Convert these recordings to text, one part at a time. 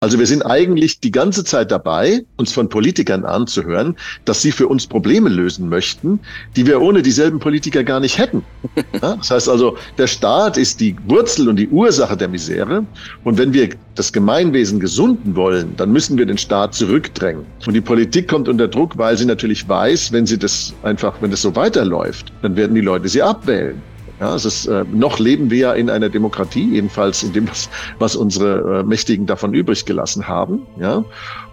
Also wir sind eigentlich die ganze Zeit dabei, uns von Politikern anzuhören, dass sie für uns Probleme lösen möchten, die wir ohne dieselben Politiker gar nicht hätten. Ja, das heißt also, der Staat ist die Wurzel und die Ursache der Misere. Und wenn wir das Gemeinwesen gesunden wollen, dann müssen wir den Staat zurückdrängen. Und die Politik kommt unter Druck, weil sie natürlich weiß, wenn sie das einfach, wenn das so weiterläuft, dann werden die Leute sie abwählen. Ja, es ist, äh, noch leben wir ja in einer Demokratie, jedenfalls in dem, was, was unsere äh, Mächtigen davon übrig gelassen haben. Ja,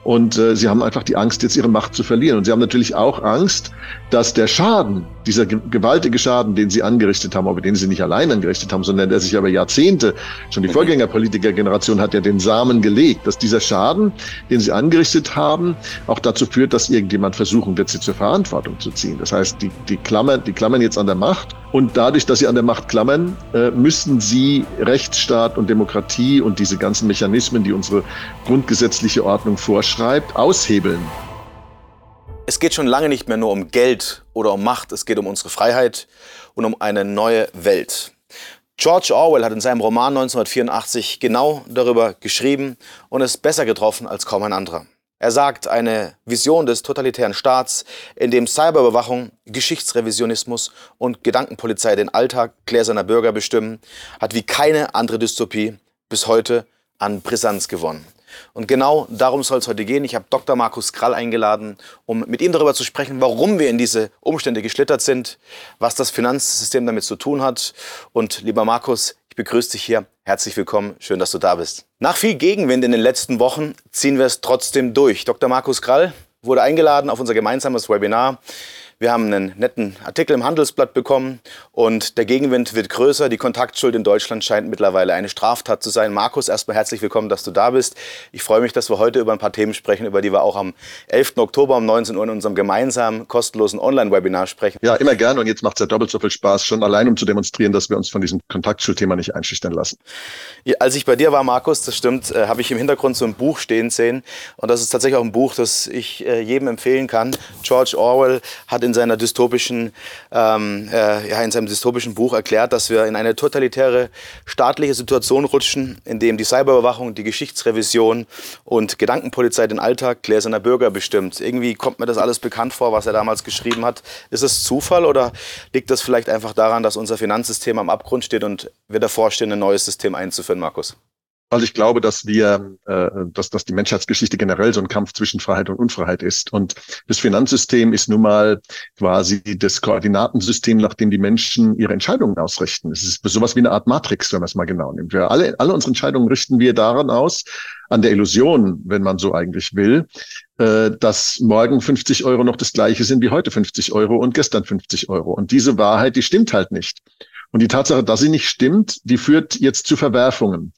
und äh, sie haben einfach die Angst, jetzt ihre Macht zu verlieren. Und sie haben natürlich auch Angst, dass der Schaden, dieser gewaltige Schaden, den sie angerichtet haben, aber den sie nicht allein angerichtet haben, sondern der sich über Jahrzehnte, schon die Vorgängerpolitikergeneration hat ja den Samen gelegt, dass dieser Schaden, den sie angerichtet haben, auch dazu führt, dass irgendjemand versuchen wird, sie zur Verantwortung zu ziehen. Das heißt, die, die, klammern, die klammern jetzt an der Macht und dadurch, dass sie an der Macht klammern, äh, müssen sie Rechtsstaat und Demokratie und diese ganzen Mechanismen, die unsere grundgesetzliche Ordnung vorschreiben, schreibt, aushebeln. Es geht schon lange nicht mehr nur um Geld oder um Macht, es geht um unsere Freiheit und um eine neue Welt. George Orwell hat in seinem Roman 1984 genau darüber geschrieben und es besser getroffen als kaum ein anderer. Er sagt, eine Vision des totalitären Staats, in dem Cyberüberwachung, Geschichtsrevisionismus und Gedankenpolizei den Alltag gläserner Bürger bestimmen, hat wie keine andere Dystopie bis heute an Brisanz gewonnen. Und genau darum soll es heute gehen. Ich habe Dr. Markus Krall eingeladen, um mit ihm darüber zu sprechen, warum wir in diese Umstände geschlittert sind, was das Finanzsystem damit zu tun hat. Und lieber Markus, ich begrüße dich hier. Herzlich willkommen. Schön, dass du da bist. Nach viel Gegenwind in den letzten Wochen ziehen wir es trotzdem durch. Dr. Markus Krall wurde eingeladen auf unser gemeinsames Webinar. Wir haben einen netten Artikel im Handelsblatt bekommen und der Gegenwind wird größer. Die Kontaktschuld in Deutschland scheint mittlerweile eine Straftat zu sein. Markus, erstmal herzlich willkommen, dass du da bist. Ich freue mich, dass wir heute über ein paar Themen sprechen, über die wir auch am 11. Oktober um 19 Uhr in unserem gemeinsamen kostenlosen Online-Webinar sprechen. Ja, immer gerne und jetzt macht es ja doppelt so viel Spaß, schon allein um zu demonstrieren, dass wir uns von diesem Kontaktschuldthema nicht einschüchtern lassen. Ja, als ich bei dir war, Markus, das stimmt, äh, habe ich im Hintergrund so ein Buch stehen sehen und das ist tatsächlich auch ein Buch, das ich äh, jedem empfehlen kann. George Orwell hat in seiner dystopischen, ähm, äh, ja, in seinem dystopischen Buch erklärt, dass wir in eine totalitäre staatliche Situation rutschen, in dem die Cyberüberwachung, die Geschichtsrevision und Gedankenpolizei den Alltag gläserner Bürger bestimmt. Irgendwie kommt mir das alles bekannt vor, was er damals geschrieben hat. Ist es Zufall oder liegt das vielleicht einfach daran, dass unser Finanzsystem am Abgrund steht und wir davor stehen, ein neues System einzuführen, Markus? Weil ich glaube, dass wir, äh, dass, dass die Menschheitsgeschichte generell so ein Kampf zwischen Freiheit und Unfreiheit ist. Und das Finanzsystem ist nun mal quasi das Koordinatensystem, nach dem die Menschen ihre Entscheidungen ausrichten. Es ist sowas wie eine Art Matrix, wenn man es mal genau nimmt. Wir alle, alle unsere Entscheidungen richten wir daran aus, an der Illusion, wenn man so eigentlich will, äh, dass morgen 50 Euro noch das gleiche sind wie heute 50 Euro und gestern 50 Euro. Und diese Wahrheit, die stimmt halt nicht. Und die Tatsache, dass sie nicht stimmt, die führt jetzt zu Verwerfungen.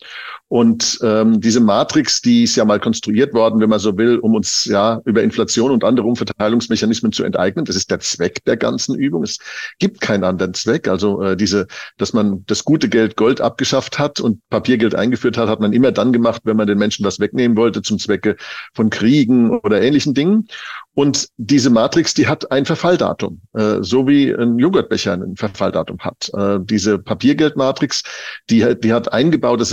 Und ähm, diese Matrix, die ist ja mal konstruiert worden, wenn man so will, um uns ja über Inflation und andere Umverteilungsmechanismen zu enteignen. Das ist der Zweck der ganzen Übung. Es gibt keinen anderen Zweck. Also äh, diese, dass man das gute Geld Gold abgeschafft hat und Papiergeld eingeführt hat, hat man immer dann gemacht, wenn man den Menschen was wegnehmen wollte zum Zwecke von Kriegen oder ähnlichen Dingen. Und diese Matrix, die hat ein Verfalldatum, äh, so wie ein Joghurtbecher ein Verfalldatum hat. Äh, diese Papiergeldmatrix, die, die hat eingebaute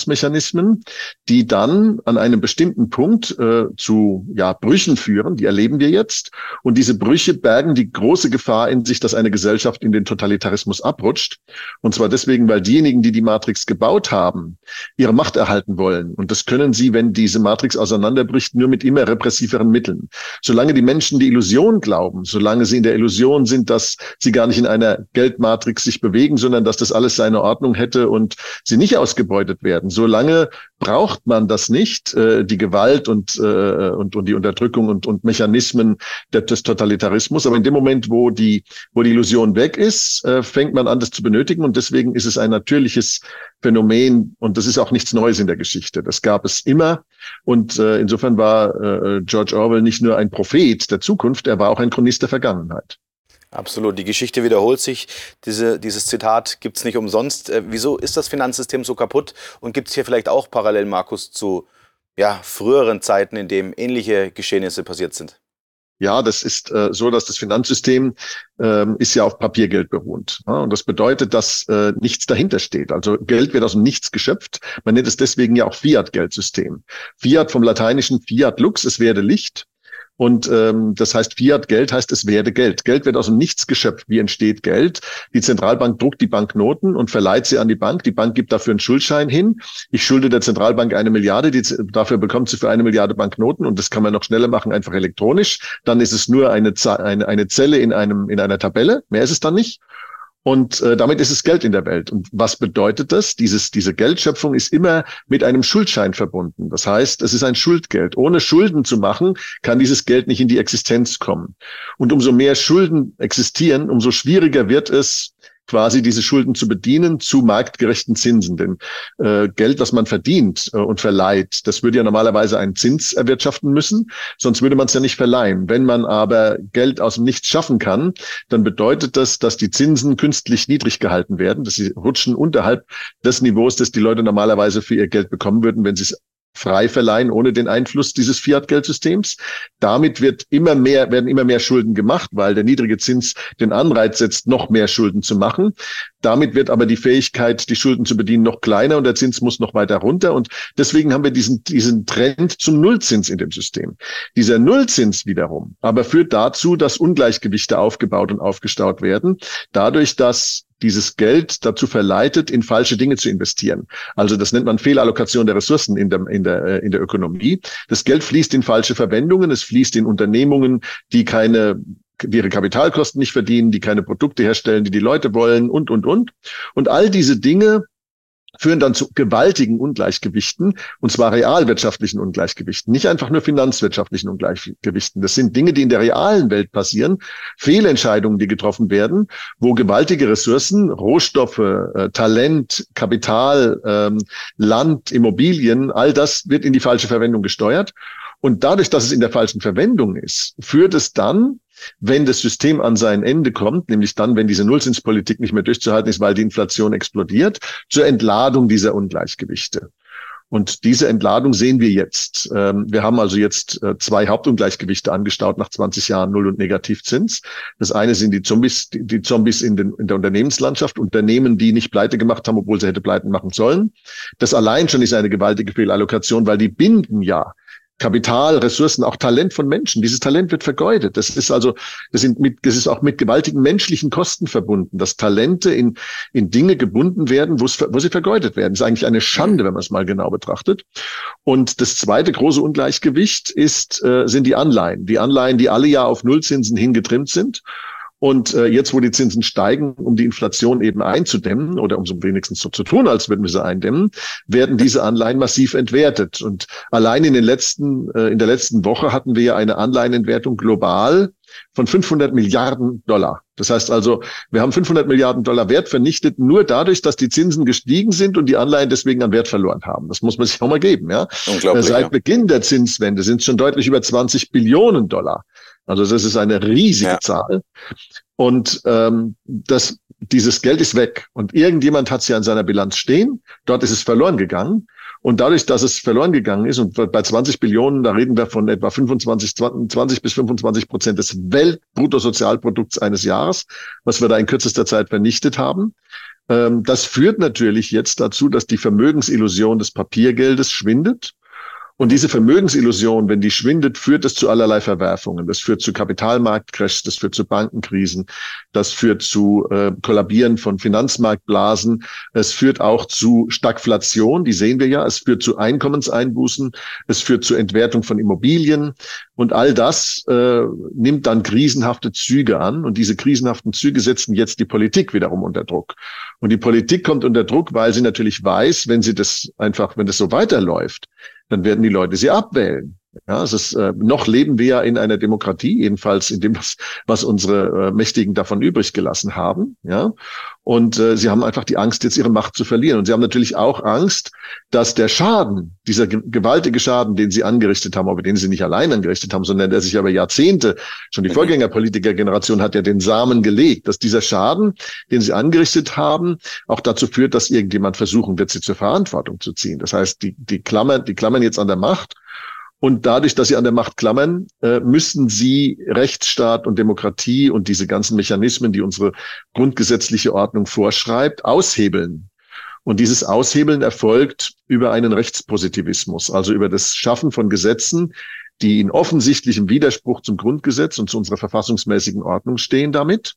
Selbstzerstörungsmechanismen, die dann an einem bestimmten Punkt äh, zu ja, Brüchen führen, die erleben wir jetzt. Und diese Brüche bergen die große Gefahr in sich, dass eine Gesellschaft in den Totalitarismus abrutscht. Und zwar deswegen, weil diejenigen, die die Matrix gebaut haben, ihre Macht erhalten wollen. Und das können sie, wenn diese Matrix auseinanderbricht, nur mit immer repressiveren Mitteln solange die Menschen die Illusion glauben, solange sie in der Illusion sind, dass sie gar nicht in einer Geldmatrix sich bewegen, sondern dass das alles seine Ordnung hätte und sie nicht ausgebeutet werden, solange braucht man das nicht, äh, die Gewalt und, äh, und, und die Unterdrückung und, und Mechanismen des Totalitarismus. Aber in dem Moment, wo die, wo die Illusion weg ist, äh, fängt man an, das zu benötigen. Und deswegen ist es ein natürliches Phänomen und das ist auch nichts Neues in der Geschichte. Das gab es immer. Und äh, insofern war äh, George Orwell nicht nur ein Prophet der Zukunft, er war auch ein Chronist der Vergangenheit. Absolut. Die Geschichte wiederholt sich. Diese, dieses Zitat gibt es nicht umsonst. Äh, wieso ist das Finanzsystem so kaputt? Und gibt es hier vielleicht auch parallel, Markus, zu ja, früheren Zeiten, in denen ähnliche Geschehnisse passiert sind? Ja, das ist äh, so, dass das Finanzsystem ähm, ist ja auf Papiergeld beruht. Ja? Und das bedeutet, dass äh, nichts dahinter steht. Also Geld wird aus dem Nichts geschöpft. Man nennt es deswegen ja auch Fiat-Geldsystem. Fiat vom lateinischen Fiat lux, es werde Licht. Und ähm, das heißt, Fiat Geld heißt, es werde Geld. Geld wird aus dem Nichts geschöpft. Wie entsteht Geld? Die Zentralbank druckt die Banknoten und verleiht sie an die Bank. Die Bank gibt dafür einen Schuldschein hin. Ich schulde der Zentralbank eine Milliarde. Die, dafür bekommt sie für eine Milliarde Banknoten. Und das kann man noch schneller machen, einfach elektronisch. Dann ist es nur eine, eine, eine Zelle in einem, in einer Tabelle. Mehr ist es dann nicht. Und äh, damit ist es Geld in der Welt. Und was bedeutet das? Dieses, diese Geldschöpfung ist immer mit einem Schuldschein verbunden. Das heißt, es ist ein Schuldgeld. Ohne Schulden zu machen, kann dieses Geld nicht in die Existenz kommen. Und umso mehr Schulden existieren, umso schwieriger wird es, quasi diese Schulden zu bedienen zu marktgerechten Zinsen. Denn äh, Geld, was man verdient äh, und verleiht, das würde ja normalerweise einen Zins erwirtschaften müssen, sonst würde man es ja nicht verleihen. Wenn man aber Geld aus dem Nichts schaffen kann, dann bedeutet das, dass die Zinsen künstlich niedrig gehalten werden, dass sie rutschen unterhalb des Niveaus, das die Leute normalerweise für ihr Geld bekommen würden, wenn sie es frei verleihen ohne den Einfluss dieses Fiat-Geldsystems. Damit wird immer mehr, werden immer mehr Schulden gemacht, weil der niedrige Zins den Anreiz setzt, noch mehr Schulden zu machen. Damit wird aber die Fähigkeit, die Schulden zu bedienen, noch kleiner und der Zins muss noch weiter runter. Und deswegen haben wir diesen, diesen Trend zum Nullzins in dem System. Dieser Nullzins wiederum aber führt dazu, dass Ungleichgewichte aufgebaut und aufgestaut werden, dadurch, dass dieses Geld dazu verleitet, in falsche Dinge zu investieren. Also das nennt man Fehlallokation der Ressourcen in der, in der, äh, in der Ökonomie. Das Geld fließt in falsche Verwendungen, es fließt in Unternehmungen, die keine ihre Kapitalkosten nicht verdienen, die keine Produkte herstellen, die die Leute wollen und, und, und. Und all diese Dinge führen dann zu gewaltigen Ungleichgewichten, und zwar realwirtschaftlichen Ungleichgewichten, nicht einfach nur finanzwirtschaftlichen Ungleichgewichten. Das sind Dinge, die in der realen Welt passieren, Fehlentscheidungen, die getroffen werden, wo gewaltige Ressourcen, Rohstoffe, äh, Talent, Kapital, ähm, Land, Immobilien, all das wird in die falsche Verwendung gesteuert. Und dadurch, dass es in der falschen Verwendung ist, führt es dann wenn das System an sein Ende kommt, nämlich dann, wenn diese Nullzinspolitik nicht mehr durchzuhalten ist, weil die Inflation explodiert, zur Entladung dieser Ungleichgewichte. Und diese Entladung sehen wir jetzt. Ähm, wir haben also jetzt äh, zwei Hauptungleichgewichte angestaut nach 20 Jahren Null- und Negativzins. Das eine sind die Zombies, die Zombies in, den, in der Unternehmenslandschaft, Unternehmen, die nicht pleite gemacht haben, obwohl sie hätte pleiten machen sollen. Das allein schon ist eine gewaltige Fehlallokation, weil die binden ja Kapital, Ressourcen, auch Talent von Menschen. Dieses Talent wird vergeudet. Das ist also, das, sind mit, das ist auch mit gewaltigen menschlichen Kosten verbunden, dass Talente in, in Dinge gebunden werden, wo, sie vergeudet werden. Das ist eigentlich eine Schande, wenn man es mal genau betrachtet. Und das zweite große Ungleichgewicht ist, äh, sind die Anleihen. Die Anleihen, die alle ja auf Nullzinsen hingetrimmt sind und äh, jetzt, wo die Zinsen steigen, um die Inflation eben einzudämmen oder um so wenigstens so zu tun, als würden wir sie eindämmen, werden diese Anleihen massiv entwertet. Und allein in den letzten, äh, in der letzten Woche hatten wir ja eine Anleihenentwertung global von 500 Milliarden Dollar. Das heißt also, wir haben 500 Milliarden Dollar Wert vernichtet, nur dadurch, dass die Zinsen gestiegen sind und die Anleihen deswegen an Wert verloren haben. Das muss man sich auch mal geben. Ja? Unglaublich, Seit ja. Beginn der Zinswende sind es schon deutlich über 20 Billionen Dollar. Also das ist eine riesige ja. Zahl. Und ähm, das, dieses Geld ist weg. Und irgendjemand hat es ja in seiner Bilanz stehen. Dort ist es verloren gegangen. Und dadurch, dass es verloren gegangen ist, und bei 20 Billionen, da reden wir von etwa 25, 20 bis 25 Prozent des Weltbruttosozialprodukts eines Jahres, was wir da in kürzester Zeit vernichtet haben. Ähm, das führt natürlich jetzt dazu, dass die Vermögensillusion des Papiergeldes schwindet. Und diese Vermögensillusion, wenn die schwindet, führt es zu allerlei Verwerfungen. Das führt zu Kapitalmarktcrashs, das führt zu Bankenkrisen, das führt zu äh, Kollabieren von Finanzmarktblasen. Es führt auch zu Stagflation, die sehen wir ja. Es führt zu Einkommenseinbußen. Es führt zu Entwertung von Immobilien. Und all das äh, nimmt dann krisenhafte Züge an. Und diese krisenhaften Züge setzen jetzt die Politik wiederum unter Druck. Und die Politik kommt unter Druck, weil sie natürlich weiß, wenn sie das einfach, wenn das so weiterläuft, dann werden die Leute sie abwählen. Ja, es ist, äh, noch leben wir ja in einer Demokratie, jedenfalls in dem, was, was unsere äh, Mächtigen davon übrig gelassen haben. Ja, und äh, sie haben einfach die Angst, jetzt ihre Macht zu verlieren. Und sie haben natürlich auch Angst, dass der Schaden, dieser gewaltige Schaden, den sie angerichtet haben, aber den sie nicht allein angerichtet haben, sondern der sich über Jahrzehnte, schon die mhm. Vorgängerpolitikergeneration hat ja den Samen gelegt, dass dieser Schaden, den sie angerichtet haben, auch dazu führt, dass irgendjemand versuchen wird, sie zur Verantwortung zu ziehen. Das heißt, die, die klammern, die klammern jetzt an der Macht Und dadurch, dass sie an der Macht klammern, äh, müssen sie Rechtsstaat und Demokratie und diese ganzen Mechanismen, die unsere grundgesetzliche Ordnung vorschreibt, aushebeln. Und dieses Aushebeln erfolgt über einen Rechtspositivismus, also über das Schaffen von Gesetzen, die in offensichtlichem Widerspruch zum Grundgesetz und zu unserer verfassungsmäßigen Ordnung stehen damit.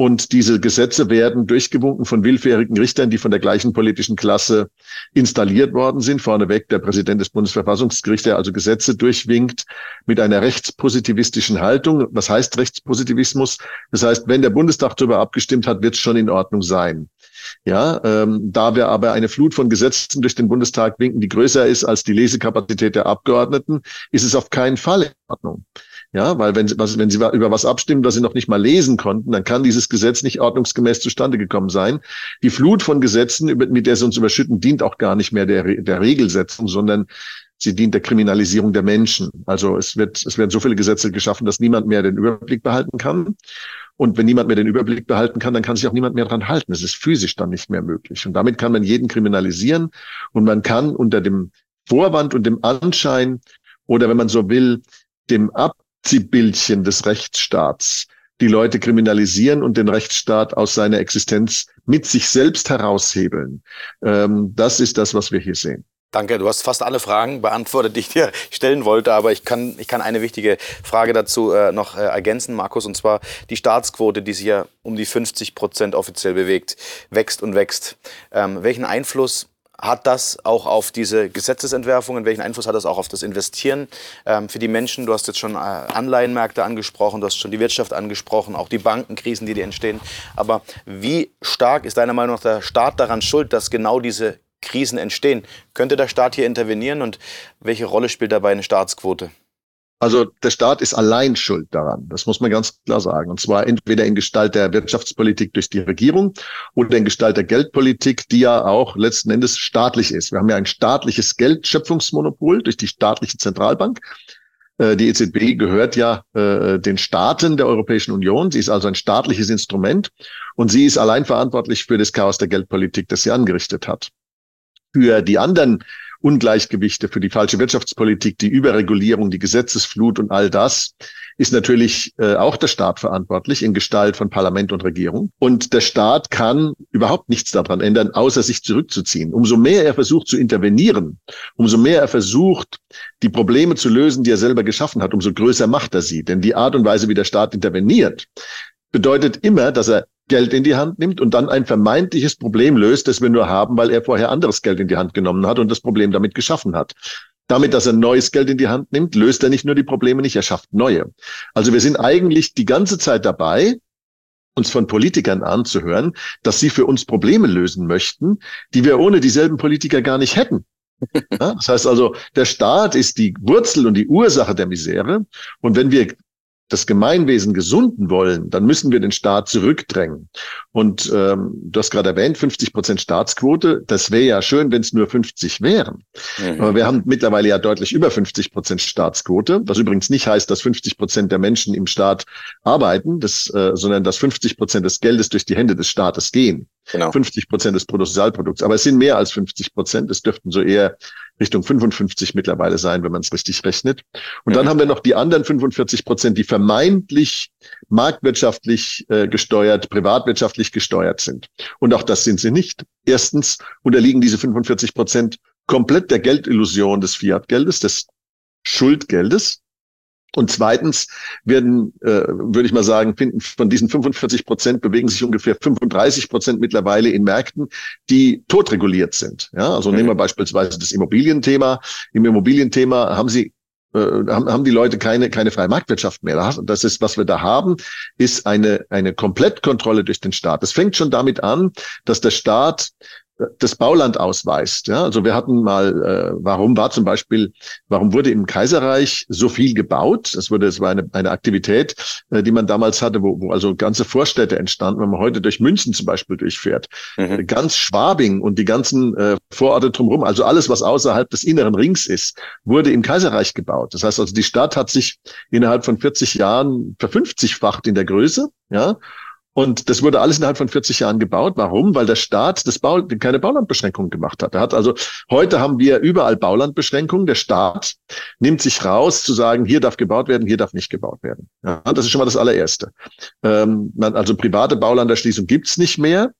Und diese Gesetze werden durchgewunken von willfährigen Richtern, die von der gleichen politischen Klasse installiert worden sind. Vorneweg der Präsident des Bundesverfassungsgerichts, der also Gesetze durchwinkt mit einer rechtspositivistischen Haltung. Was heißt Rechtspositivismus? Das heißt, wenn der Bundestag darüber abgestimmt hat, wird es schon in Ordnung sein. Ja, ähm, da wir aber eine Flut von Gesetzen durch den Bundestag winken, die größer ist als die Lesekapazität der Abgeordneten, ist es auf keinen Fall in Ordnung. Ja, weil wenn, was, wenn Sie über was abstimmen, was Sie noch nicht mal lesen konnten, dann kann dieses Gesetz nicht ordnungsgemäß zustande gekommen sein. Die Flut von Gesetzen, mit der Sie uns überschütten, dient auch gar nicht mehr der, der Regelsetzung, sondern sie dient der Kriminalisierung der Menschen. Also es wird, es werden so viele Gesetze geschaffen, dass niemand mehr den Überblick behalten kann. Und wenn niemand mehr den Überblick behalten kann, dann kann sich auch niemand mehr dran halten. Es ist physisch dann nicht mehr möglich. Und damit kann man jeden kriminalisieren. Und man kann unter dem Vorwand und dem Anschein oder wenn man so will, dem Ab Ziehbildchen des Rechtsstaats die Leute kriminalisieren und den Rechtsstaat aus seiner Existenz mit sich selbst heraushebeln. Ähm, das ist das, was wir hier sehen. Danke, du hast fast alle Fragen beantwortet, die ich dir stellen wollte, aber ich kann, ich kann eine wichtige Frage dazu äh, noch äh, ergänzen, Markus, und zwar die Staatsquote, die sich ja um die 50 Prozent offiziell bewegt, wächst und wächst. Ähm, welchen Einfluss hat das auch auf diese Gesetzesentwerfungen? Welchen Einfluss hat das auch auf das Investieren ähm, für die Menschen? Du hast jetzt schon äh, Anleihenmärkte angesprochen, du hast schon die Wirtschaft angesprochen, auch die Bankenkrisen, die, die entstehen. Aber wie stark ist deiner Meinung nach der Staat daran schuld, dass genau diese Krisen entstehen? Könnte der Staat hier intervenieren und welche Rolle spielt dabei eine Staatsquote? Also der Staat ist allein schuld daran. Das muss man ganz klar sagen. Und zwar entweder in Gestalt der Wirtschaftspolitik durch die Regierung oder in Gestalt der Geldpolitik, die ja auch letzten Endes staatlich ist. Wir haben ja ein staatliches Geldschöpfungsmonopol durch die staatliche Zentralbank. Äh, die EZB gehört ja äh, den Staaten der Europäischen Union. Sie ist also ein staatliches Instrument und sie ist allein verantwortlich für das Chaos der Geldpolitik, das sie angerichtet hat. Für die anderen Ungleichgewichte, für die falsche Wirtschaftspolitik, die Überregulierung, die Gesetzesflut und all das ist natürlich äh, auch der Staat verantwortlich in Gestalt von Parlament und Regierung. Und der Staat kann überhaupt nichts daran ändern, außer sich zurückzuziehen. Umso mehr er versucht zu intervenieren, umso mehr er versucht, die Probleme zu lösen, die er selber geschaffen hat, umso größer macht er sie. Denn die Art und Weise, wie der Staat interveniert, bedeutet immer, dass er Geld in die Hand nimmt und dann ein vermeintliches Problem löst, das wir nur haben, weil er vorher anderes Geld in die Hand genommen hat und das Problem damit geschaffen hat. Damit, dass er neues Geld in die Hand nimmt, löst er nicht nur die Probleme nicht, er schafft neue. Also wir sind eigentlich die ganze Zeit dabei, uns von Politikern anzuhören, dass sie für uns Probleme lösen möchten, die wir ohne dieselben Politiker gar nicht hätten. Ja, das heißt also, der Staat ist die Wurzel und die Ursache der Misere. Und wenn wir das Gemeinwesen gesunden wollen, dann müssen wir den Staat zurückdrängen. Und ähm, du hast gerade erwähnt, 50 Prozent Staatsquote. Das wäre ja schön, wenn es nur 50 wären. Mhm. Aber wir haben mittlerweile ja deutlich über 50 Prozent Staatsquote, was übrigens nicht heißt, dass 50 Prozent der Menschen im Staat arbeiten, das, äh, sondern dass 50 Prozent des Geldes durch die Hände des Staates gehen. Genau. 50 Prozent des Bruttosozialprodukts. Aber es sind mehr als 50 Prozent. Es dürften so eher Richtung 55 mittlerweile sein, wenn man es richtig rechnet. Und dann haben wir noch die anderen 45 Prozent, die vermeintlich marktwirtschaftlich äh, gesteuert, privatwirtschaftlich gesteuert sind. Und auch das sind sie nicht. Erstens unterliegen diese 45 Prozent komplett der Geldillusion des Fiat-Geldes, des Schuldgeldes. Und zweitens werden, äh, würde ich mal sagen, finden von diesen 45 Prozent bewegen sich ungefähr 35 Prozent mittlerweile in Märkten, die totreguliert sind. Ja, also mhm. nehmen wir beispielsweise das Immobilienthema. Im Immobilienthema haben Sie äh, haben, haben die Leute keine, keine freie Marktwirtschaft mehr. Das ist, was wir da haben, ist eine, eine Komplettkontrolle durch den Staat. Es fängt schon damit an, dass der Staat das Bauland ausweist. Ja, also wir hatten mal, äh, warum war zum Beispiel, warum wurde im Kaiserreich so viel gebaut? Es wurde, es war eine, eine Aktivität, äh, die man damals hatte, wo, wo also ganze Vorstädte entstanden. Wenn man heute durch München zum Beispiel durchfährt, mhm. ganz Schwabing und die ganzen äh, Vororte drumherum, also alles, was außerhalb des inneren Rings ist, wurde im Kaiserreich gebaut. Das heißt also, die Stadt hat sich innerhalb von 40 Jahren verfünfzigfacht in der Größe. Ja, Und das wurde alles innerhalb von 40 Jahren gebaut. Warum? Weil der Staat das Bau, keine Baulandbeschränkungen gemacht hat. Er hat also, heute haben wir überall Baulandbeschränkungen. Der Staat nimmt sich raus zu sagen, hier darf gebaut werden, hier darf nicht gebaut werden. Ja, das ist schon mal das allererste. Ähm, also private Baulanderschließung gibt's nicht mehr.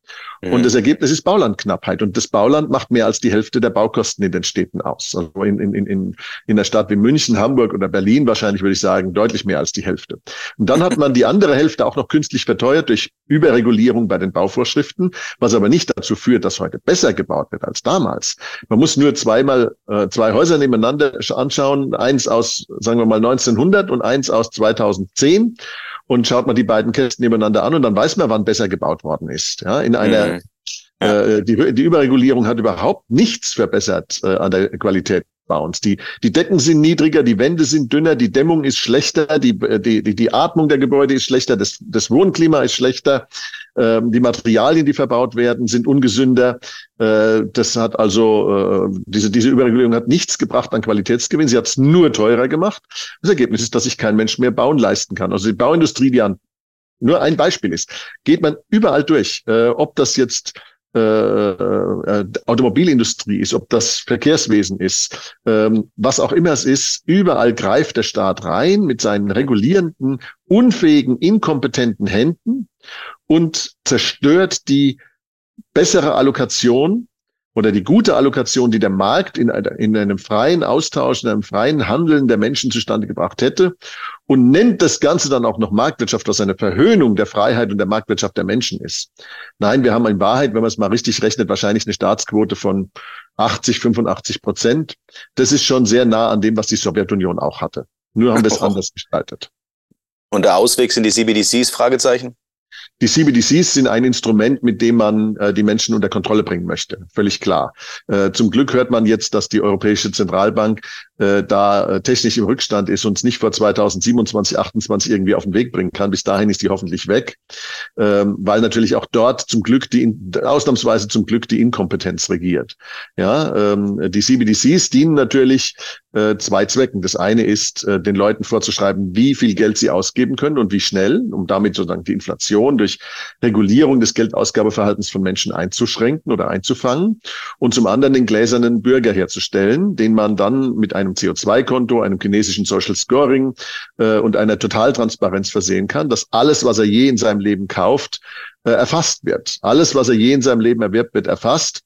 Mhm. Und das Ergebnis ist Baulandknappheit. Und das Bauland macht mehr als die Hälfte der Baukosten in den Städten aus. Also in, in, in, in einer Stadt wie München, Hamburg oder Berlin wahrscheinlich würde ich sagen, deutlich mehr als die Hälfte. Und dann hat man die andere Hälfte auch noch künstlich verteuert durch Überregulierung bei den Bauvorschriften, was aber nicht dazu führt, dass heute besser gebaut wird als damals. Man muss nur zweimal äh, zwei Häuser nebeneinander anschauen, eins aus, sagen wir mal, 1900 und eins aus 2010 und schaut man die beiden Kästen nebeneinander an und dann weiß man, wann besser gebaut worden ist. Ja, in einer mhm. Ja. Äh, die, die Überregulierung hat überhaupt nichts verbessert äh, an der Qualität Bauens. Die, die Decken sind niedriger, die Wände sind dünner, die Dämmung ist schlechter, die, die, die, die Atmung der Gebäude ist schlechter, das, das Wohnklima ist schlechter, ähm, die Materialien, die verbaut werden, sind ungesünder. Äh, das hat also, äh, diese, diese Überregulierung hat nichts gebracht an Qualitätsgewinn, sie hat es nur teurer gemacht. Das Ergebnis ist, dass sich kein Mensch mehr bauen leisten kann. Also die Bauindustrie, die an nur ein Beispiel ist, geht man überall durch, äh, ob das jetzt äh, äh, Automobilindustrie ist, ob das Verkehrswesen ist, ähm, was auch immer es ist, überall greift der Staat rein mit seinen regulierenden, unfähigen, inkompetenten Händen und zerstört die bessere Allokation oder die gute Allokation, die der Markt in, in einem freien Austausch, in einem freien Handeln der Menschen zustande gebracht hätte und nennt das Ganze dann auch noch Marktwirtschaft, was eine Verhöhnung der Freiheit und der Marktwirtschaft der Menschen ist. Nein, wir haben in Wahrheit, wenn man es mal richtig rechnet, wahrscheinlich eine Staatsquote von 80, 85 Prozent. Das ist schon sehr nah an dem, was die Sowjetunion auch hatte. Nur haben wir es anders gestaltet. Und der Ausweg sind die CBDCs? Fragezeichen? Die CBDCs sind ein Instrument, mit dem man äh, die Menschen unter Kontrolle bringen möchte. Völlig klar. Äh, zum Glück hört man jetzt, dass die Europäische Zentralbank äh, da äh, technisch im Rückstand ist und es nicht vor 2027, 28 irgendwie auf den Weg bringen kann. Bis dahin ist die hoffentlich weg, ähm, weil natürlich auch dort zum Glück die, ausnahmsweise zum Glück die Inkompetenz regiert. Ja, ähm, die CBDCs dienen natürlich äh, zwei Zwecken. Das eine ist, äh, den Leuten vorzuschreiben, wie viel Geld sie ausgeben können und wie schnell, um damit sozusagen die Inflation durch Regulierung des Geldausgabeverhaltens von Menschen einzuschränken oder einzufangen und zum anderen den gläsernen Bürger herzustellen, den man dann mit einem einem CO2-Konto, einem chinesischen Social Scoring äh, und einer Totaltransparenz versehen kann, dass alles, was er je in seinem Leben kauft, äh, erfasst wird. Alles, was er je in seinem Leben erwirbt, wird erfasst.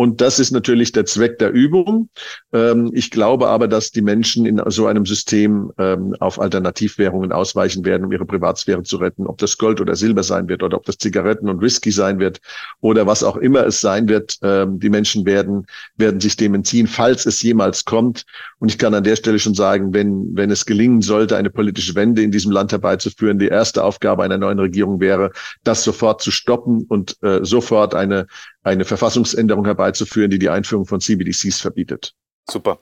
Und das ist natürlich der Zweck der Übung. Ähm, ich glaube aber, dass die Menschen in so einem System ähm, auf Alternativwährungen ausweichen werden, um ihre Privatsphäre zu retten. Ob das Gold oder Silber sein wird oder ob das Zigaretten und Whisky sein wird oder was auch immer es sein wird. Ähm, die Menschen werden, werden sich dem entziehen, falls es jemals kommt. Und ich kann an der Stelle schon sagen, wenn, wenn es gelingen sollte, eine politische Wende in diesem Land herbeizuführen, die erste Aufgabe einer neuen Regierung wäre, das sofort zu stoppen und äh, sofort eine, eine Verfassungsänderung herbeizuführen, die die Einführung von CBDCs verbietet. Super.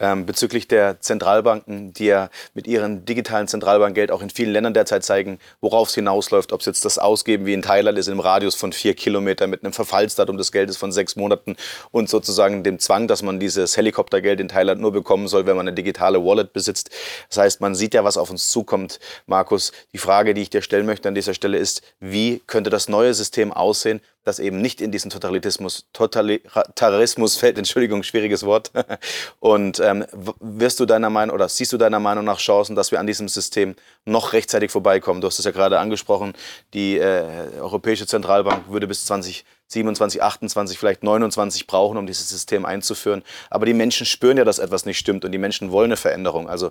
Ähm, bezüglich der Zentralbanken, die ja mit ihrem digitalen Zentralbankgeld auch in vielen Ländern derzeit zeigen, worauf es hinausläuft, ob es jetzt das Ausgeben wie in Thailand ist, im Radius von vier Kilometern mit einem Verfallsdatum des Geldes von sechs Monaten und sozusagen dem Zwang, dass man dieses Helikoptergeld in Thailand nur bekommen soll, wenn man eine digitale Wallet besitzt. Das heißt, man sieht ja, was auf uns zukommt. Markus, die Frage, die ich dir stellen möchte an dieser Stelle ist, wie könnte das neue System aussehen, das eben nicht in diesen Totalitarismus, Totalitarismus fällt, Entschuldigung, schwieriges Wort. Und ähm, wirst du deiner Meinung oder siehst du deiner Meinung nach Chancen, dass wir an diesem System noch rechtzeitig vorbeikommen? Du hast es ja gerade angesprochen, die äh, Europäische Zentralbank würde bis 2027, 28, vielleicht 29 brauchen, um dieses System einzuführen. Aber die Menschen spüren ja, dass etwas nicht stimmt und die Menschen wollen eine Veränderung. Also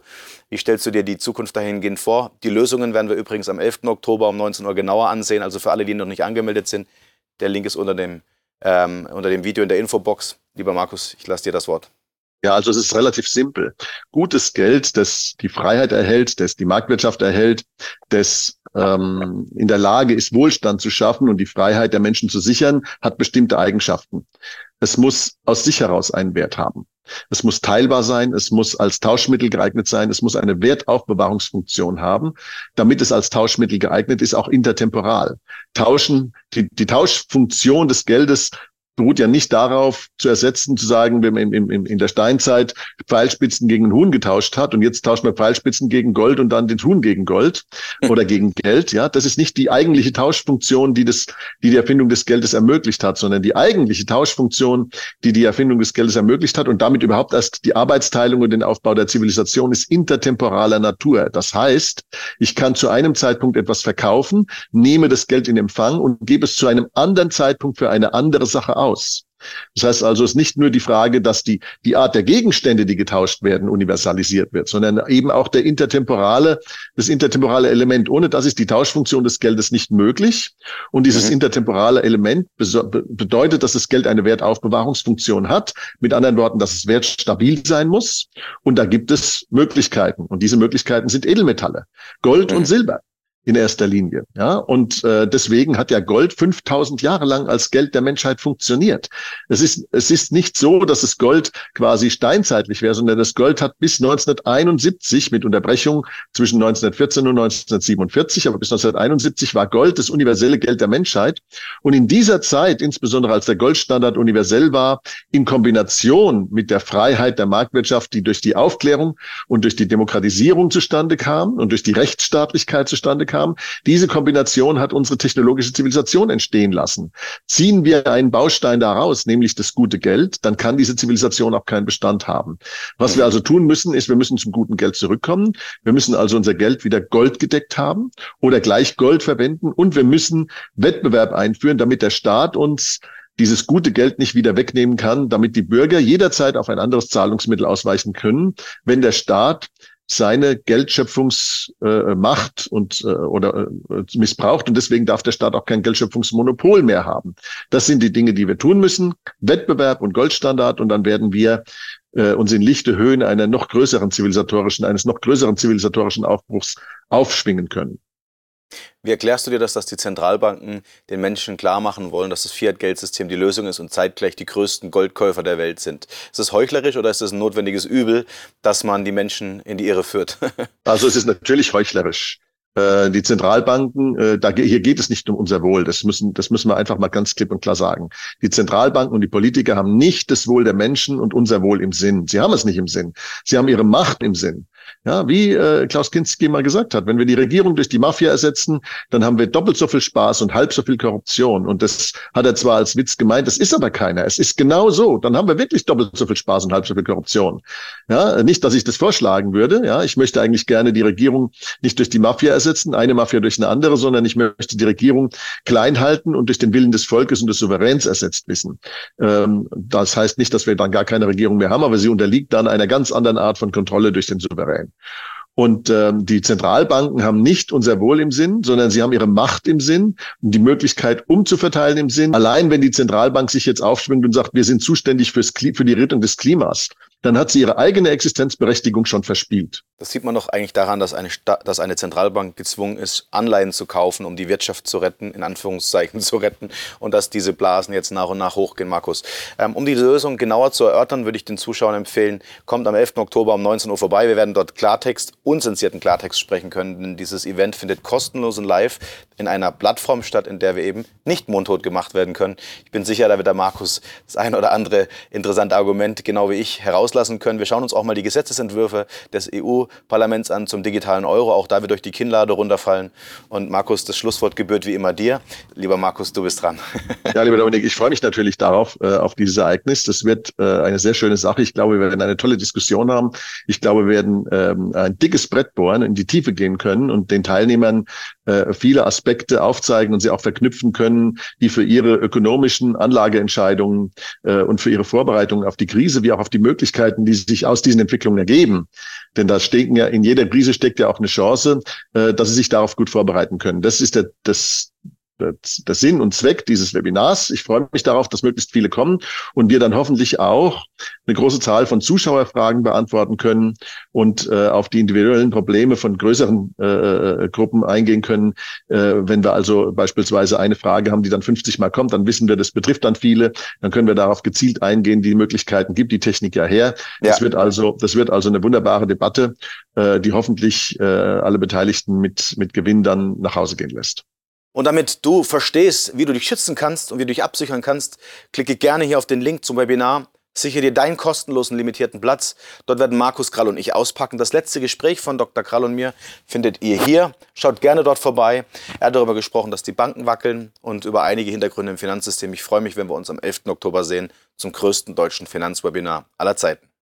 wie stellst du dir die Zukunft dahingehend vor? Die Lösungen werden wir übrigens am 11. Oktober um 19 Uhr genauer ansehen. Also für alle, die noch nicht angemeldet sind, der Link ist unter dem, ähm, unter dem Video in der Infobox. Lieber Markus, ich lasse dir das Wort. Ja, also es ist relativ simpel. Gutes Geld, das die Freiheit erhält, das die Marktwirtschaft erhält, das ähm, in der Lage ist, Wohlstand zu schaffen und die Freiheit der Menschen zu sichern, hat bestimmte Eigenschaften. Es muss aus sich heraus einen Wert haben. Es muss teilbar sein, es muss als Tauschmittel geeignet sein, es muss eine Wertaufbewahrungsfunktion haben, damit es als Tauschmittel geeignet ist, auch intertemporal. Tauschen, die, die Tauschfunktion des Geldes beruht ja nicht darauf zu ersetzen, zu sagen, wenn man in, in, in der Steinzeit Pfeilspitzen gegen einen Huhn getauscht hat und jetzt tauscht man Pfeilspitzen gegen Gold und dann den Huhn gegen Gold oder gegen Geld. Ja, das ist nicht die eigentliche Tauschfunktion, die das, die die Erfindung des Geldes ermöglicht hat, sondern die eigentliche Tauschfunktion, die die Erfindung des Geldes ermöglicht hat und damit überhaupt erst die Arbeitsteilung und den Aufbau der Zivilisation ist intertemporaler Natur. Das heißt, ich kann zu einem Zeitpunkt etwas verkaufen, nehme das Geld in Empfang und gebe es zu einem anderen Zeitpunkt für eine andere Sache aus. Das heißt also, es ist nicht nur die Frage, dass die, die Art der Gegenstände, die getauscht werden, universalisiert wird, sondern eben auch der intertemporale, das intertemporale Element. Ohne das ist die Tauschfunktion des Geldes nicht möglich. Und dieses mhm. intertemporale Element bedeutet, dass das Geld eine Wertaufbewahrungsfunktion hat. Mit anderen Worten, dass es wertstabil sein muss. Und da gibt es Möglichkeiten. Und diese Möglichkeiten sind Edelmetalle, Gold mhm. und Silber in erster Linie. Ja, und äh, deswegen hat ja Gold 5000 Jahre lang als Geld der Menschheit funktioniert. Es ist, es ist nicht so, dass das Gold quasi steinzeitlich wäre, sondern das Gold hat bis 1971 mit Unterbrechung zwischen 1914 und 1947, aber bis 1971 war Gold das universelle Geld der Menschheit. Und in dieser Zeit, insbesondere als der Goldstandard universell war, in Kombination mit der Freiheit der Marktwirtschaft, die durch die Aufklärung und durch die Demokratisierung zustande kam und durch die Rechtsstaatlichkeit zustande kam. Diese Kombination hat unsere technologische Zivilisation entstehen lassen. Ziehen wir einen Baustein daraus, nämlich das gute Geld, dann kann diese Zivilisation auch keinen Bestand haben. Was wir also tun müssen, ist, wir müssen zum guten Geld zurückkommen. Wir müssen also unser Geld wieder goldgedeckt haben oder gleich Gold verwenden und wir müssen Wettbewerb einführen, damit der Staat uns dieses gute Geld nicht wieder wegnehmen kann, damit die Bürger jederzeit auf ein anderes Zahlungsmittel ausweichen können, wenn der Staat seine Geldschöpfungsmacht äh, und äh, oder äh, missbraucht und deswegen darf der Staat auch kein Geldschöpfungsmonopol mehr haben. Das sind die Dinge, die wir tun müssen. Wettbewerb und Goldstandard und dann werden wir äh, uns in lichte Höhen einer noch größeren zivilisatorischen, eines noch größeren zivilisatorischen Aufbruchs aufschwingen können. Wie erklärst du dir das, dass die Zentralbanken den Menschen klar machen wollen, dass das Fiat-Geldsystem die Lösung ist und zeitgleich die größten Goldkäufer der Welt sind? Ist das heuchlerisch oder ist das ein notwendiges Übel, dass man die Menschen in die Irre führt? also es ist natürlich heuchlerisch. Äh, die Zentralbanken, äh, da, hier geht es nicht um unser Wohl. Das müssen, das müssen wir einfach mal ganz klipp und klar sagen. Die Zentralbanken und die Politiker haben nicht das Wohl der Menschen und unser Wohl im Sinn. Sie haben es nicht im Sinn. Sie haben ihre Macht im Sinn. Ja, wie äh, Klaus Kinski mal gesagt hat, wenn wir die Regierung durch die Mafia ersetzen, dann haben wir doppelt so viel Spaß und halb so viel Korruption. Und das hat er zwar als Witz gemeint, das ist aber keiner. Es ist genau so. Dann haben wir wirklich doppelt so viel Spaß und halb so viel Korruption. Ja, nicht, dass ich das vorschlagen würde. Ja, ich möchte eigentlich gerne die Regierung nicht durch die Mafia ersetzen, eine Mafia durch eine andere, sondern ich möchte die Regierung klein halten und durch den Willen des Volkes und des Souveräns ersetzt wissen. Ähm, das heißt nicht, dass wir dann gar keine Regierung mehr haben, aber sie unterliegt dann einer ganz anderen Art von Kontrolle durch den Souverän. Und ähm, die Zentralbanken haben nicht unser Wohl im Sinn, sondern sie haben ihre Macht im Sinn und die Möglichkeit umzuverteilen im Sinn. Allein wenn die Zentralbank sich jetzt aufschwingt und sagt, wir sind zuständig fürs, für die Rettung des Klimas, dann hat sie ihre eigene Existenzberechtigung schon verspielt. Das sieht man doch eigentlich daran, dass eine, Sta dass eine Zentralbank gezwungen ist, Anleihen zu kaufen, um die Wirtschaft zu retten, in Anführungszeichen zu retten, und dass diese Blasen jetzt nach und nach hochgehen, Markus. Ähm, um die Lösung genauer zu erörtern, würde ich den Zuschauern empfehlen, kommt am 11. Oktober um 19 Uhr vorbei. Wir werden dort Klartext, unzensierten Klartext sprechen können, denn dieses Event findet kostenlos und live in einer Plattform statt, in der wir eben nicht mundtot gemacht werden können. Ich bin sicher, da wird der Markus das ein oder andere interessante Argument, genau wie ich, herauslassen können. Wir schauen uns auch mal die Gesetzesentwürfe des EU-Parlaments an zum digitalen Euro. Auch da wird euch die Kinnlade runterfallen. Und Markus, das Schlusswort gebührt wie immer dir. Lieber Markus, du bist dran. Ja, lieber Dominik, ich freue mich natürlich darauf, äh, auf dieses Ereignis. Das wird äh, eine sehr schöne Sache. Ich glaube, wir werden eine tolle Diskussion haben. Ich glaube, wir werden ähm, ein dickes Brett bohren, in die Tiefe gehen können und den Teilnehmern äh, viele Aspekte aufzeigen und sie auch verknüpfen können, die für ihre ökonomischen Anlageentscheidungen äh, und für ihre Vorbereitungen auf die Krise wie auch auf die Möglichkeiten, die sich aus diesen Entwicklungen ergeben. Denn da stecken ja in jeder Krise steckt ja auch eine Chance, äh, dass sie sich darauf gut vorbereiten können. Das ist der, das, der Sinn und Zweck dieses Webinars. Ich freue mich darauf, dass möglichst viele kommen und wir dann hoffentlich auch eine große Zahl von Zuschauerfragen beantworten können und äh, auf die individuellen Probleme von größeren äh, äh Gruppen eingehen können. Äh, wenn wir also beispielsweise eine Frage haben, die dann 50 Mal kommt, dann wissen wir, das betrifft dann viele. Dann können wir darauf gezielt eingehen. Die Möglichkeiten gibt die Technik ja her. Ja. Das wird also, das wird also eine wunderbare Debatte, äh, die hoffentlich äh, alle Beteiligten mit, mit Gewinn dann nach Hause gehen lässt. Und damit du verstehst, wie du dich schützen kannst und wie du dich absichern kannst, klicke gerne hier auf den Link zum Webinar. Sichere dir deinen kostenlosen limitierten Platz. Dort werden Markus Krall und ich auspacken. Das letzte Gespräch von Dr. Krall und mir findet ihr hier. Schaut gerne dort vorbei. Er hat darüber gesprochen, dass die Banken wackeln und über einige Hintergründe im Finanzsystem. Ich freue mich, wenn wir uns am 11. Oktober sehen zum größten deutschen Finanzwebinar aller Zeiten.